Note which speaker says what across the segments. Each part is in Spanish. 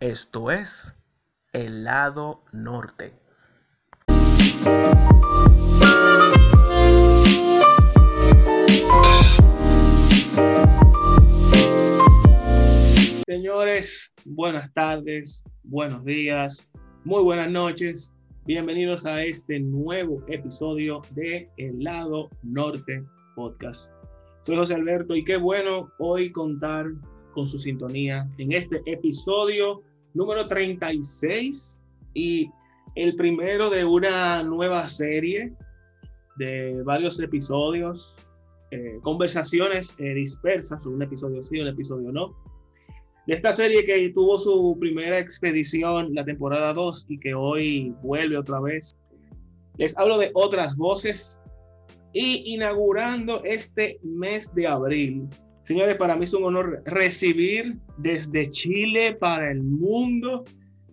Speaker 1: Esto es el lado norte. Señores, buenas tardes, buenos días, muy buenas noches. Bienvenidos a este nuevo episodio de El lado norte podcast. Soy José Alberto y qué bueno hoy contar con su sintonía en este episodio número 36 y el primero de una nueva serie de varios episodios, eh, conversaciones eh, dispersas, un episodio sí, un episodio no, de esta serie que tuvo su primera expedición la temporada 2 y que hoy vuelve otra vez. Les hablo de otras voces y inaugurando este mes de abril Señores, para mí es un honor recibir desde Chile para el mundo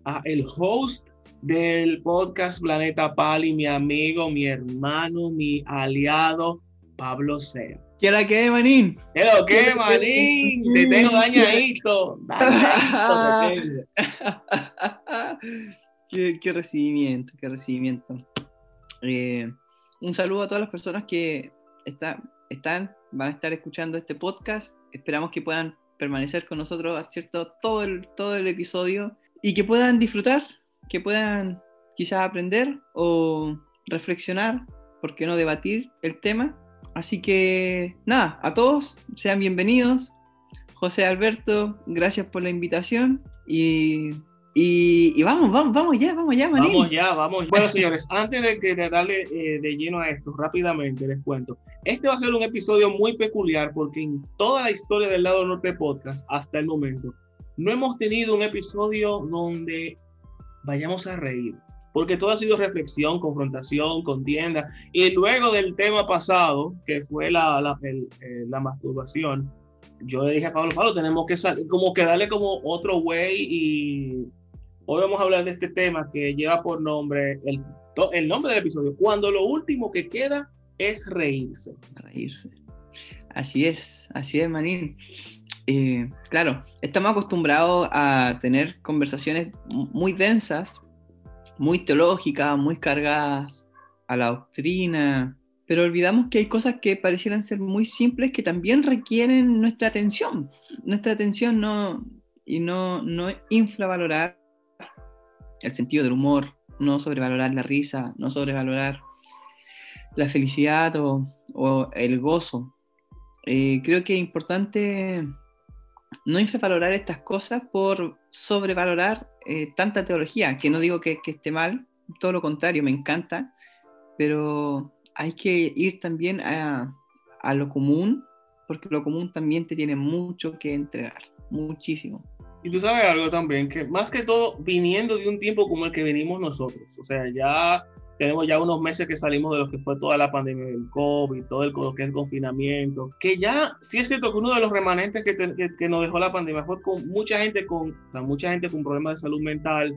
Speaker 1: a el host del podcast Planeta Pali, mi amigo, mi hermano, mi aliado, Pablo Sea.
Speaker 2: ¿Qué la que, manín?
Speaker 1: ¿Qué lo que, manín? Te tengo dañadito.
Speaker 2: dañadito qué, qué, recibimiento, qué recibimiento. Eh, un saludo a todas las personas que está, están van a estar escuchando este podcast. Esperamos que puedan permanecer con nosotros, ¿cierto? Todo el, todo el episodio y que puedan disfrutar, que puedan quizás aprender o reflexionar, ¿por qué no debatir el tema? Así que nada, a todos sean bienvenidos. José Alberto, gracias por la invitación y y, vamos, vamos, vamos ya, vamos ya,
Speaker 1: Marín. Vamos ya, vamos. Bueno, señores, antes de, que, darle eh, de lleno a esto, rápidamente les cuento. Este va a ser un episodio muy peculiar porque en toda la historia del lado norte podcast, hasta el momento, no hemos tenido un episodio donde vayamos a reír. Porque todo ha sido reflexión, confrontación, contienda. Y luego del tema pasado, que fue la, la, eh, la masturbación, yo le dije a Pablo, Pablo, tenemos que como que darle como otro way y Hoy vamos a hablar de este tema que lleva por nombre el, el nombre del episodio, cuando lo último que queda es reírse.
Speaker 2: Reírse. Así es, así es, Manín. Eh, claro, estamos acostumbrados a tener conversaciones muy densas, muy teológicas, muy cargadas a la doctrina, pero olvidamos que hay cosas que parecieran ser muy simples que también requieren nuestra atención. Nuestra atención no, y no, no infravalorar el sentido del humor, no sobrevalorar la risa, no sobrevalorar la felicidad o, el gozo. Eh, creo que es importante no infravalorar estas cosas por sobrevalorar eh, tanta teología, que no digo que, esté mal, todo lo contrario, me encanta, pero hay que ir también a, a lo común, porque lo común también te tiene mucho que entregar, muchísimo.
Speaker 1: Y tú sabes algo también, que más que todo, viniendo de un tiempo como el que venimos nosotros, o sea, ya tenemos ya unos meses que salimos de lo que fue toda la pandemia del COVID, todo el, que el confinamiento, que ya sí es cierto que uno de los remanentes que, que, nos dejó la pandemia fue con mucha gente con, mucha gente con problemas de salud mental,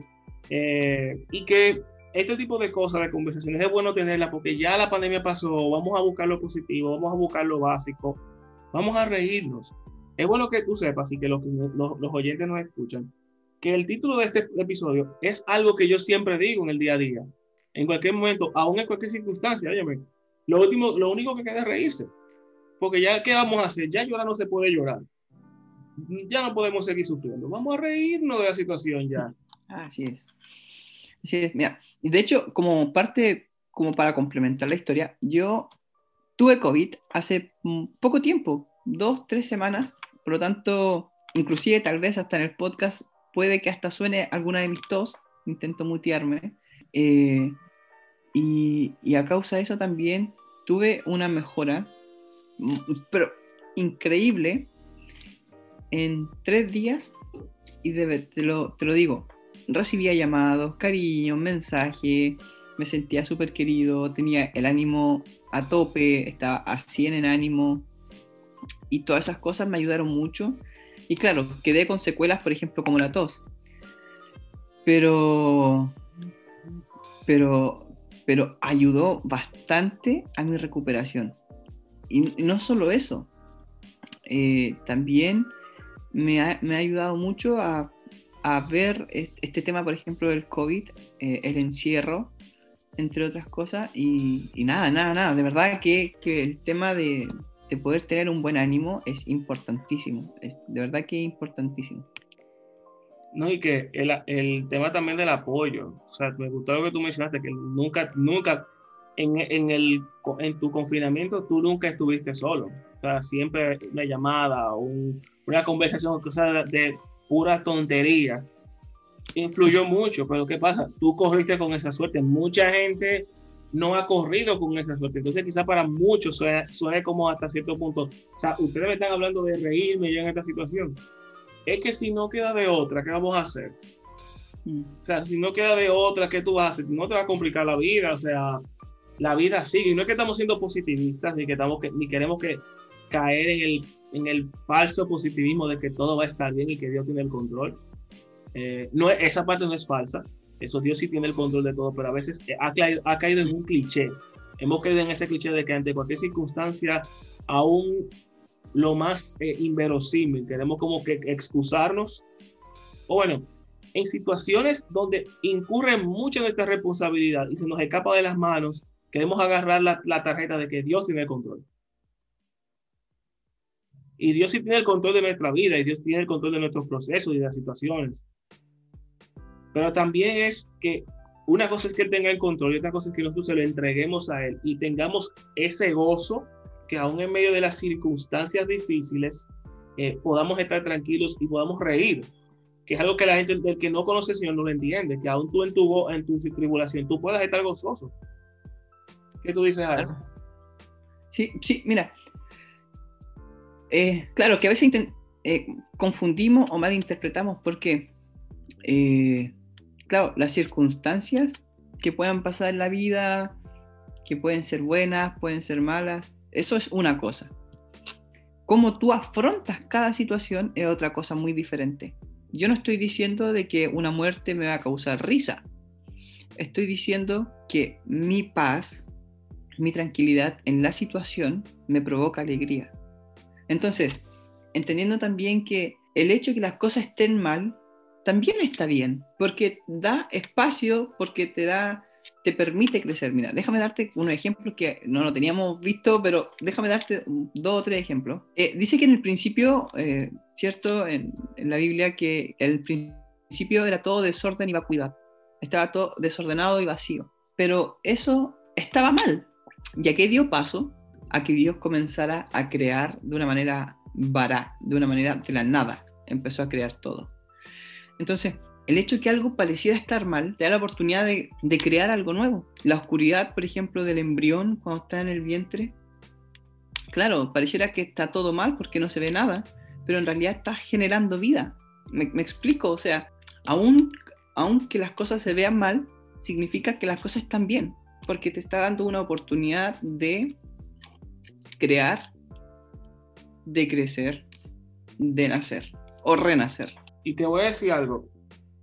Speaker 1: eh, y que este tipo de cosas, de conversaciones, es bueno tenerlas porque ya la pandemia pasó, vamos a buscar lo positivo, vamos a buscar lo básico, vamos a reírnos. Es bueno que tú sepas y que los, los, oyentes nos escuchan, que el título de este episodio es algo que yo siempre digo en el día a día. En cualquier momento, aún en cualquier circunstancia, óyeme, lo, último, lo único que queda es reírse. Porque ya, ¿qué vamos a hacer? Ya llorar no se puede llorar. Ya no podemos seguir sufriendo. Vamos a reírnos de la situación ya.
Speaker 2: Así es. Así es. Mira, y de hecho, como parte, como para complementar la historia, yo tuve COVID hace poco tiempo, dos, tres semanas, por lo tanto, inclusive tal vez hasta en el podcast puede que hasta suene alguna de mis tos, intento mutearme, eh, y, a causa de eso también tuve una mejora, mm, pero increíble, en tres días, y te, lo, te lo digo, recibía llamados, cariño, mensajes, me sentía súper querido, tenía el ánimo a tope, estaba a 100 en ánimo, y todas esas cosas me ayudaron mucho. Y claro, quedé con secuelas, por ejemplo, como la tos. Pero, pero, pero ayudó bastante a mi recuperación. Y no solo eso, eh, también me ha, me ha, ayudado mucho a, a ver este tema, por ejemplo, del COVID, eh, el encierro, entre otras cosas, y, nada, nada, nada, de verdad que, que el tema de, de, poder tener un buen ánimo es importantísimo, es, de verdad que es importantísimo.
Speaker 1: No, y que el, el, tema también del apoyo, o sea, me gustó lo que tú mencionaste, que nunca, nunca, en, en, el, en tu confinamiento, tú nunca estuviste solo, o sea, siempre una llamada, un, una conversación, o sea, de pura tontería, influyó mucho, pero ¿qué pasa? Tú corriste con esa suerte. Mucha gente no ha corrido con esa suerte. Entonces, quizás para muchos suene, como hasta cierto punto. O sea, ustedes me están hablando de reírme yo en esta situación. Es que si no queda de otra, ¿qué vamos a hacer? O sea, si no queda de otra, ¿qué tú haces? No te va a complicar la vida. O sea, la vida sigue. Y no es que estamos siendo positivistas, ni que estamos ni queremos que caer en el en el falso positivismo de que todo va a estar bien y que Dios tiene el control. Eh, no, esa parte no es falsa, eso Dios sí tiene el control de todo, pero a veces eh, ha, caído, en un cliché. Hemos caído en ese cliché de que ante cualquier circunstancia, aún lo más eh, inverosímil, tenemos como que excusarnos. O bueno, en situaciones donde incurre mucha nuestra responsabilidad y se nos escapa de las manos, queremos agarrar la, la tarjeta de que Dios tiene el control. Y Dios sí tiene el control de nuestra vida y Dios tiene el control de nuestros procesos y de las situaciones. Pero también es que una cosa es que Él tenga el control y otra cosa es que nosotros se lo entreguemos a Él y tengamos ese gozo que aún en medio de las circunstancias difíciles eh, podamos estar tranquilos y podamos reír, que es algo que la gente del que no conoce al Señor no lo entiende, que aún tú en tu, en tu tribulación tú puedas estar gozoso. ¿Qué tú dices a eso?
Speaker 2: Sí, sí, mira, eh, claro, que a veces eh, confundimos o malinterpretamos porque, eh, claro, las circunstancias que puedan pasar en la vida, que pueden ser buenas, pueden ser malas, eso es una cosa. Cómo tú afrontas cada situación es otra cosa muy diferente. Yo no estoy diciendo de que una muerte me va a causar risa. Estoy diciendo que mi paz, mi tranquilidad en la situación me provoca alegría. Entonces, entendiendo también que el hecho de que las cosas estén mal también está bien, porque da espacio, porque te da, te permite crecer. Mira, déjame darte unos ejemplos que no lo teníamos visto, pero déjame darte dos o tres ejemplos. Eh, dice que en el principio, eh, ¿cierto? En, en, la Biblia, que el principio era todo desorden y vacuidad. Estaba todo desordenado y vacío. Pero eso estaba mal. Ya que dio paso a que Dios comenzara a crear de una manera vara, de una manera de la nada. Empezó a crear todo. Entonces, el hecho de que algo pareciera estar mal te da la oportunidad de, crear algo nuevo. La oscuridad, por ejemplo, del embrión cuando está en el vientre. Claro, pareciera que está todo mal porque no se ve nada, pero en realidad está generando vida. Me, explico, o sea, aun, aunque las cosas se vean mal, significa que las cosas están bien, porque te está dando una oportunidad de crear, de crecer, de nacer o renacer.
Speaker 1: Y te voy a decir algo,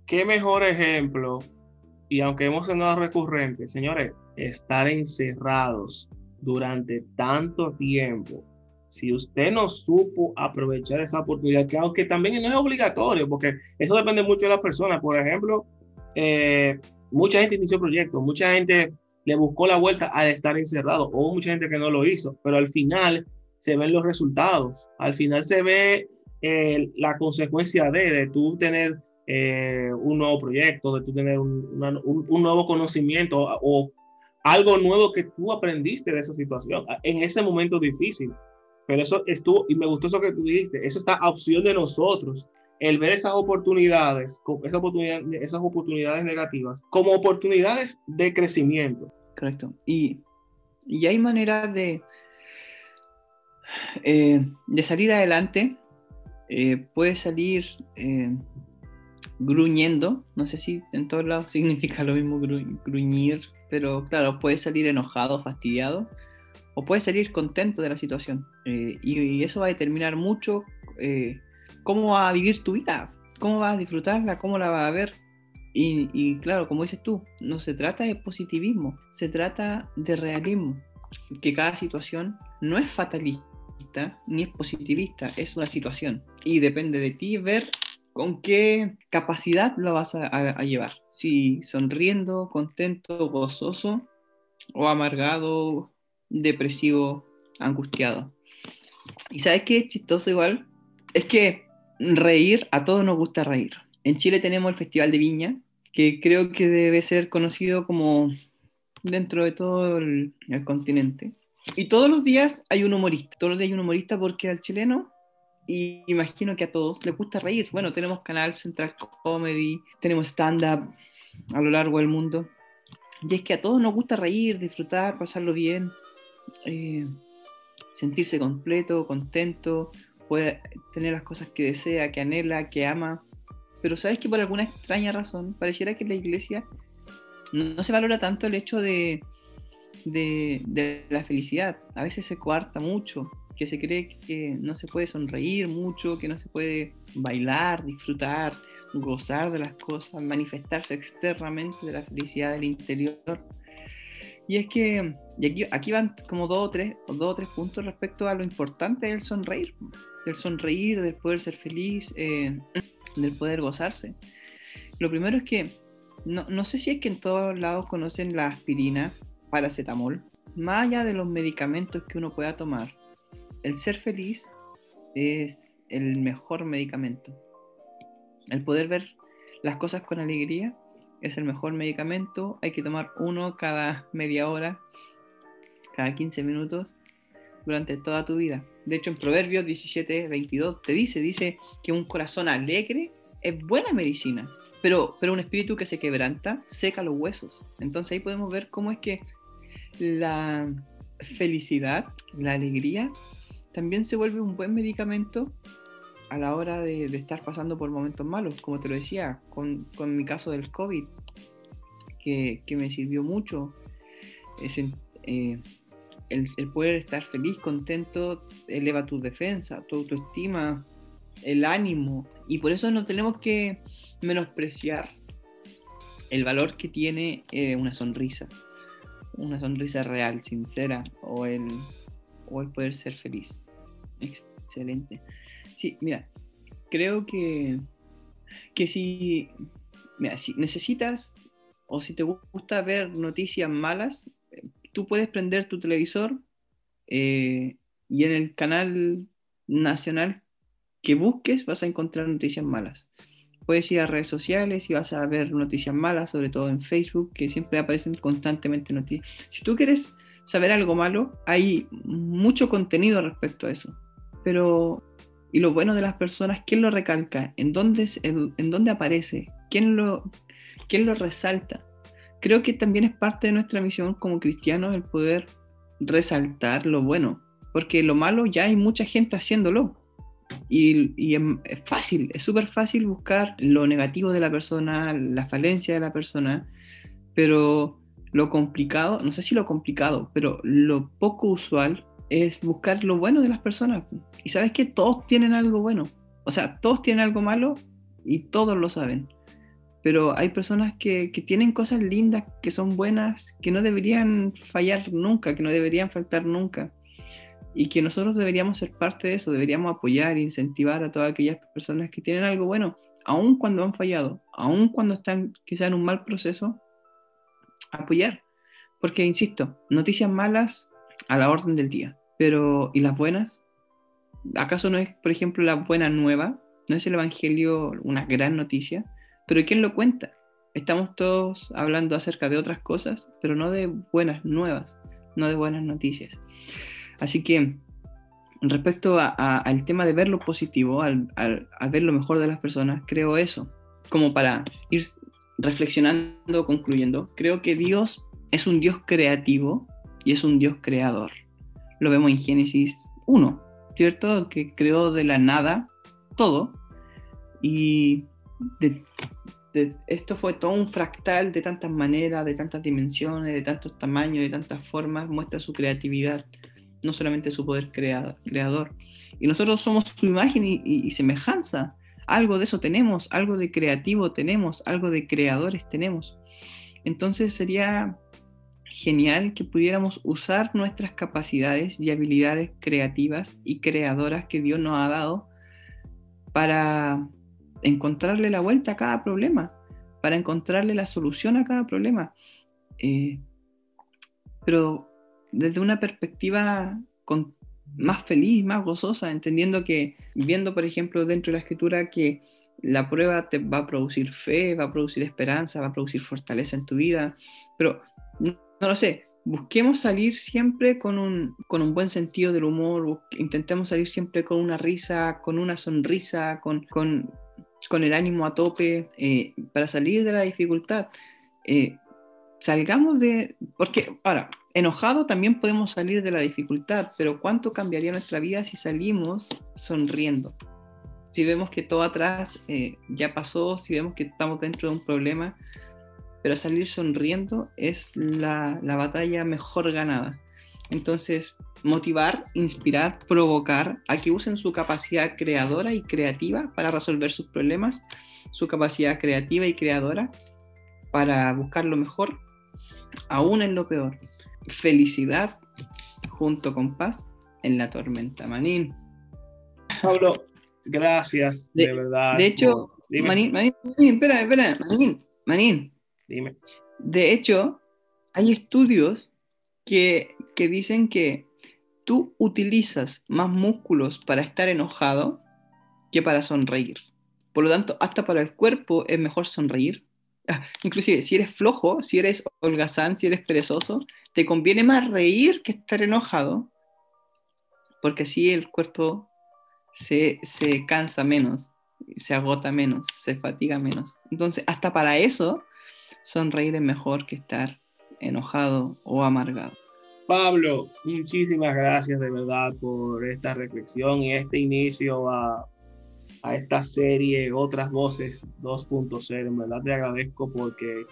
Speaker 1: qué mejor ejemplo, y aunque hemos sido recurrente, señores, estar encerrados durante tanto tiempo. Si usted no supo aprovechar esa oportunidad, que aunque también no es obligatorio, porque eso depende mucho de la persona. Por ejemplo, eh, mucha gente inició proyectos, mucha gente le buscó la vuelta al estar encerrado. Hubo mucha gente que no lo hizo, pero al final se ven los resultados. Al final se ve la consecuencia de, de tú tener eh, un nuevo proyecto, de tú tener un, un, nuevo conocimiento o, algo nuevo que tú aprendiste de esa situación en ese momento difícil. Pero eso estuvo, y me gustó eso que tú dijiste, eso está a opción de nosotros, el ver esas oportunidades, esas oportunidades, esas oportunidades negativas, como oportunidades de crecimiento.
Speaker 2: Correcto. Y, y hay maneras de, eh, de salir adelante. Eh, puede salir eh, gruñendo, no sé si en todos lados significa lo mismo gruñir, pero claro, puede salir enojado, fastidiado, o puede salir contento de la situación. Y, y, eso va a determinar mucho cómo va a vivir tu vida, cómo vas a disfrutarla, cómo la vas a ver. Y, claro, como dices tú, no se trata de positivismo, se trata de realismo, que cada situación no es fatalista ni es positivista, es una situación. Y depende de ti ver con qué capacidad lo vas a, llevar. Si sonriendo, contento, gozoso o amargado, depresivo, angustiado. ¿Y sabes qué es chistoso igual? Es que reír, a todos nos gusta reír. En Chile tenemos el Festival de Viña, que creo que debe ser conocido como dentro de todo el, el continente. Y todos los días hay un humorista, todos los días hay un humorista porque al chileno y imagino que a todos les gusta reír. Bueno, tenemos canal Central Comedy, tenemos stand-up a lo largo del mundo. Y es que a todos nos gusta reír, disfrutar, pasarlo bien, eh, sentirse completo, contento, poder tener las cosas que desea, que anhela, que ama. Pero sabes que por alguna extraña razón pareciera que la iglesia no, se valora tanto el hecho de, de, la felicidad. A veces se coarta mucho que se cree que no se puede sonreír mucho, que no se puede bailar, disfrutar, gozar de las cosas, manifestarse externamente de la felicidad del interior. Y es que y aquí, aquí van como dos o, tres, dos o tres puntos respecto a lo importante del sonreír, del sonreír, del poder ser feliz, eh, del poder gozarse. Lo primero es que no, no sé si es que en todos lados conocen la aspirina, paracetamol, más allá de los medicamentos que uno pueda tomar, el ser feliz es el mejor medicamento. El poder ver las cosas con alegría es el mejor medicamento. Hay que tomar uno cada media hora, cada 15 minutos durante toda tu vida. De hecho, en Proverbios 17, 22 te dice, dice que un corazón alegre es buena medicina, pero, pero un espíritu que se quebranta seca los huesos. Entonces ahí podemos ver cómo es que la felicidad, la alegría, también se vuelve un buen medicamento a la hora de, estar pasando por momentos malos, como te lo decía, con, mi caso del COVID, que, me sirvió mucho. Eh, el, poder estar feliz, contento, eleva tu defensa, tu autoestima, el ánimo. Y por eso no tenemos que menospreciar el valor que tiene eh, una sonrisa. Una sonrisa real, sincera, o el, o el poder ser feliz. Excelente. Sí, mira, creo que, que si, necesitas o si te gusta ver noticias malas, tú puedes prender tu televisor eh, y en el canal nacional que busques vas a encontrar noticias malas. Puedes ir a redes sociales y vas a ver noticias malas, sobre todo en Facebook, que siempre aparecen constantemente noticias. Si tú quieres saber algo malo, hay mucho contenido respecto a eso. Pero, ¿y lo bueno de las personas? ¿Quién lo recalca? ¿En dónde, en, dónde aparece? ¿Quién lo, ¿Quién lo resalta? Creo que también es parte de nuestra misión como cristianos el poder resaltar lo bueno, porque lo malo ya hay mucha gente haciéndolo. Y, y es fácil, es súper fácil buscar lo negativo de la persona, la falencia de la persona, pero lo complicado, no sé si lo complicado, pero lo poco usual es buscar lo bueno de las personas. Y sabes que todos tienen algo bueno. O sea, todos tienen algo malo y todos lo saben. Pero hay personas que, que, tienen cosas lindas, que son buenas, que no deberían fallar nunca, que no deberían faltar nunca. Y que nosotros deberíamos ser parte de eso, deberíamos apoyar e incentivar a todas aquellas personas que tienen algo bueno, aun cuando han fallado, aun cuando están quizá en un mal proceso, apoyar. Porque, insisto, noticias malas a la orden del día. Pero, ¿y las buenas? ¿Acaso no es, por ejemplo, la buena nueva? ¿No es el Evangelio una gran noticia? Pero ¿quién lo cuenta? Estamos todos hablando acerca de otras cosas, pero no de buenas nuevas, no de buenas noticias. Así que, respecto al tema de ver lo positivo, al, al ver lo mejor de las personas, creo eso, como para ir reflexionando, concluyendo, creo que Dios es un Dios creativo y es un Dios creador. Lo vemos en Génesis 1, ¿cierto? Que creó de la nada todo y esto fue todo un fractal de tantas maneras, de tantas dimensiones, de tantos tamaños, de tantas formas, muestra su creatividad, no solamente su poder creador. Y nosotros somos su imagen y semejanza algo de eso tenemos, algo de creativo tenemos, algo de creadores tenemos. Entonces sería genial que pudiéramos usar nuestras capacidades y habilidades creativas y creadoras que Dios nos ha dado para, encontrarle la vuelta a cada problema, para encontrarle la solución a cada problema. Eh, pero desde una perspectiva más feliz, más gozosa, entendiendo que, viendo por ejemplo dentro de la escritura que la prueba te va a producir fe, va a producir esperanza, va a producir fortaleza en tu vida, pero no, lo sé, busquemos salir siempre con un, con un buen sentido del humor, intentemos salir siempre con una risa, con una sonrisa, con, con, con el ánimo a tope, eh, para salir de la dificultad. Eh, salgamos de, porque ahora, enojado también podemos salir de la dificultad, pero ¿cuánto cambiaría nuestra vida si salimos sonriendo? Si vemos que todo atrás eh, ya pasó, si vemos que estamos dentro de un problema, pero salir sonriendo es la, la batalla mejor ganada. Entonces, motivar, inspirar, provocar a que usen su capacidad creadora y creativa para resolver sus problemas, su capacidad creativa y creadora para buscar lo mejor, aún en lo peor. Felicidad junto con paz en la tormenta. Manín.
Speaker 1: Pablo, gracias, de, verdad.
Speaker 2: De hecho, Manín, Manín, espera, espera, Manín, Manín.
Speaker 1: Dime.
Speaker 2: De hecho, hay estudios que, que dicen que tú utilizas más músculos para estar enojado que para sonreír. Por lo tanto, hasta para el cuerpo es mejor sonreír. Ah, inclusive, si eres flojo, si eres holgazán, si eres perezoso, te conviene más reír que estar enojado, porque así el cuerpo se, se cansa menos, se agota menos, se fatiga menos. Entonces, hasta para eso, sonreír es mejor que estar enojado o amargado.
Speaker 1: Pablo, muchísimas gracias de verdad por esta reflexión y este inicio a, a esta serie Otras Voces 2.0. En verdad te agradezco porque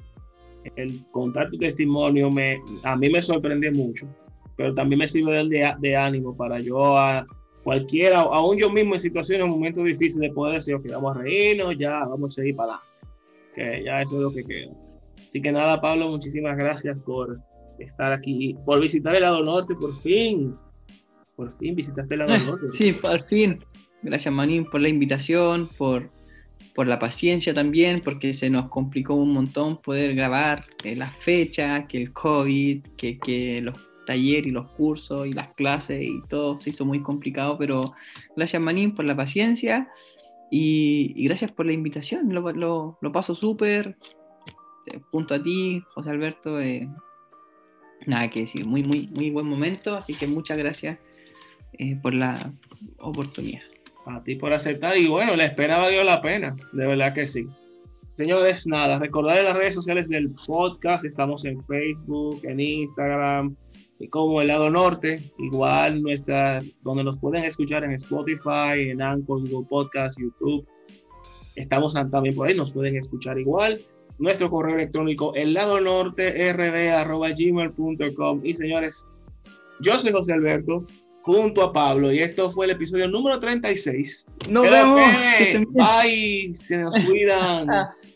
Speaker 1: el contar tu testimonio me, a mí me sorprende mucho, pero también me sirve de, de ánimo para yo a cualquiera, aún yo mismo en situaciones, en momentos difíciles, de poder decir, ok, vamos a reírnos, ya vamos a seguir para adelante. Que ya eso es lo que queda. Así que nada, Pablo, muchísimas gracias por estar aquí, por visitar el lado norte, por fin. Por fin visitaste el lado norte.
Speaker 2: Sí, por fin. Gracias, Manín, por la invitación, por, por la paciencia también, porque se nos complicó un montón poder grabar eh, las fechas, que el COVID, que, que los talleres y los cursos y las clases y todo se hizo muy complicado, pero gracias, Manín, por la paciencia. Y, gracias por la invitación, lo, lo, lo paso súper, eh, junto a ti, José Alberto, eh, nada que decir, muy, muy, muy buen momento, así que muchas gracias eh, por la oportunidad.
Speaker 1: A ti por aceptar y bueno, la espera valió la pena, de verdad que sí. Señores, nada, recordar las redes sociales del podcast, estamos en Facebook, en Instagram, y como el lado norte, igual nuestra, donde nos pueden escuchar en Spotify, en Anchor, Google Podcast, YouTube. Estamos también por ahí, nos pueden escuchar igual nuestro correo electrónico el lado norte y señores yo soy José Alberto junto a Pablo. Y esto fue el episodio número 36
Speaker 2: nos vemos.
Speaker 1: bye se nos cuidan